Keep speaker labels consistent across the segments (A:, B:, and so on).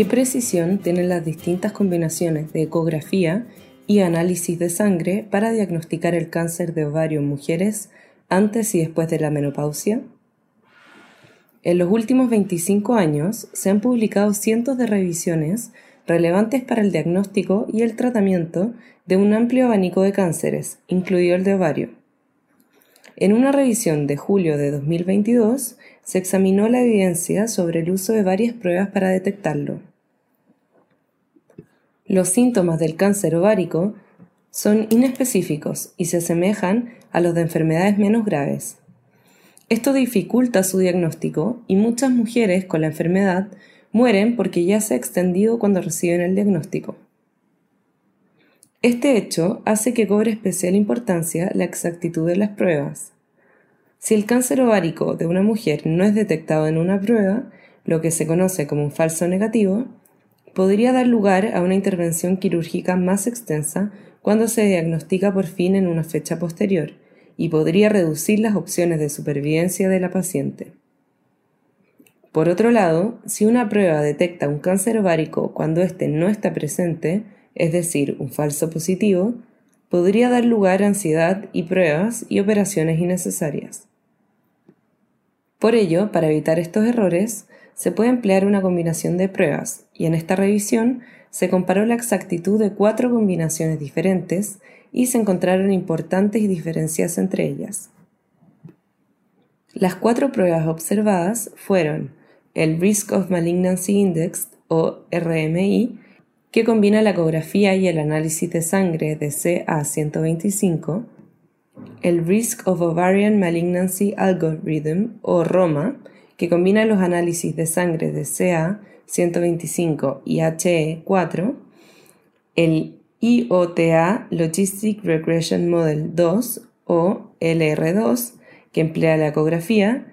A: ¿Qué precisión tienen las distintas combinaciones de ecografía y análisis de sangre para diagnosticar el cáncer de ovario en mujeres antes y después de la menopausia? En los últimos 25 años se han publicado cientos de revisiones relevantes para el diagnóstico y el tratamiento de un amplio abanico de cánceres, incluido el de ovario. En una revisión de julio de 2022 se examinó la evidencia sobre el uso de varias pruebas para detectarlo. Los síntomas del cáncer ovárico son inespecíficos y se asemejan a los de enfermedades menos graves. Esto dificulta su diagnóstico y muchas mujeres con la enfermedad mueren porque ya se ha extendido cuando reciben el diagnóstico. Este hecho hace que cobre especial importancia la exactitud de las pruebas. Si el cáncer ovárico de una mujer no es detectado en una prueba, lo que se conoce como un falso negativo, podría dar lugar a una intervención quirúrgica más extensa cuando se diagnostica por fin en una fecha posterior, y podría reducir las opciones de supervivencia de la paciente. Por otro lado, si una prueba detecta un cáncer ovárico cuando éste no está presente, es decir, un falso positivo, podría dar lugar a ansiedad y pruebas y operaciones innecesarias. Por ello, para evitar estos errores, se puede emplear una combinación de pruebas, y en esta revisión se comparó la exactitud de cuatro combinaciones diferentes y se encontraron importantes diferencias entre ellas. Las cuatro pruebas observadas fueron el Risk of Malignancy Index o RMI, que combina la ecografía y el análisis de sangre de CA125, el Risk of Ovarian Malignancy Algorithm o ROMA, que combina los análisis de sangre de CA125 y HE4, el IOTA Logistic Regression Model 2 o LR2, que emplea la ecografía,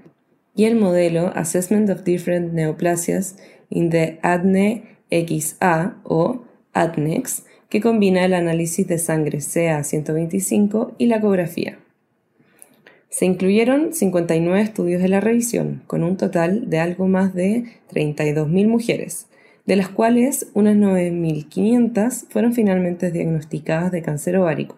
A: y el modelo Assessment of Different Neoplasias in the ADNE XA o ADNEX, que combina el análisis de sangre CA125 y la ecografía. Se incluyeron 59 estudios de la revisión, con un total de algo más de 32.000 mujeres, de las cuales unas 9.500 fueron finalmente diagnosticadas de cáncer ovárico.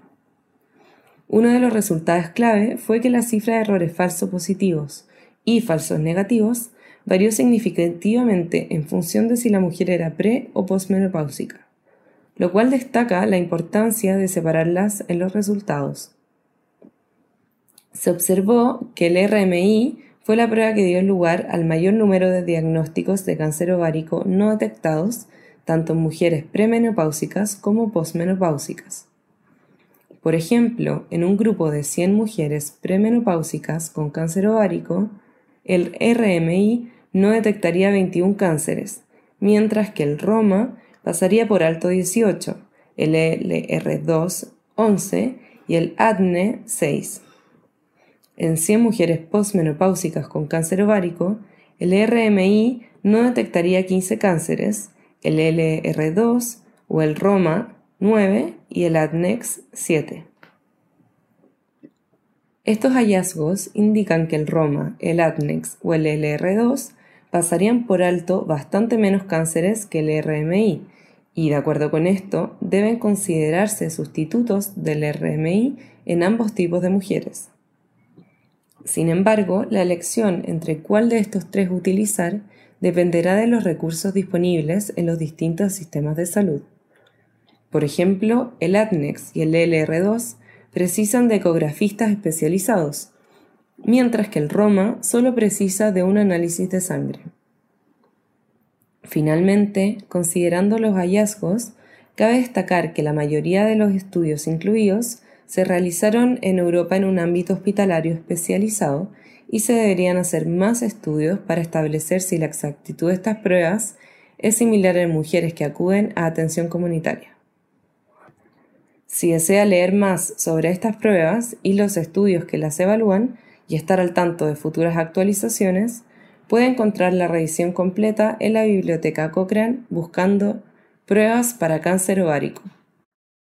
A: Uno de los resultados clave fue que la cifra de errores falsos positivos y falsos negativos varió significativamente en función de si la mujer era pre o postmenopáusica, lo cual destaca la importancia de separarlas en los resultados. Se observó que el RMI fue la prueba que dio lugar al mayor número de diagnósticos de cáncer ovárico no detectados, tanto en mujeres premenopáusicas como posmenopáusicas. Por ejemplo, en un grupo de 100 mujeres premenopáusicas con cáncer ovárico, el RMI no detectaría 21 cánceres, mientras que el ROMA pasaría por alto 18, el LR2 11 y el ADNE 6. En 100 mujeres postmenopáusicas con cáncer ovárico, el RMI no detectaría 15 cánceres, el LR2 o el ROMA 9 y el ADNEX 7. Estos hallazgos indican que el ROMA, el ADNEX o el LR2 pasarían por alto bastante menos cánceres que el RMI, y de acuerdo con esto, deben considerarse sustitutos del RMI en ambos tipos de mujeres. Sin embargo, la elección entre cuál de estos tres utilizar dependerá de los recursos disponibles en los distintos sistemas de salud. Por ejemplo, el ADNEX y el LR2 precisan de ecografistas especializados, mientras que el ROMA solo precisa de un análisis de sangre. Finalmente, considerando los hallazgos, cabe destacar que la mayoría de los estudios incluidos se realizaron en Europa en un ámbito hospitalario especializado y se deberían hacer más estudios para establecer si la exactitud de estas pruebas es similar en mujeres que acuden a atención comunitaria. Si desea leer más sobre estas pruebas y los estudios que las evalúan y estar al tanto de futuras actualizaciones, puede encontrar la revisión completa en la biblioteca Cochrane buscando pruebas para cáncer ovárico.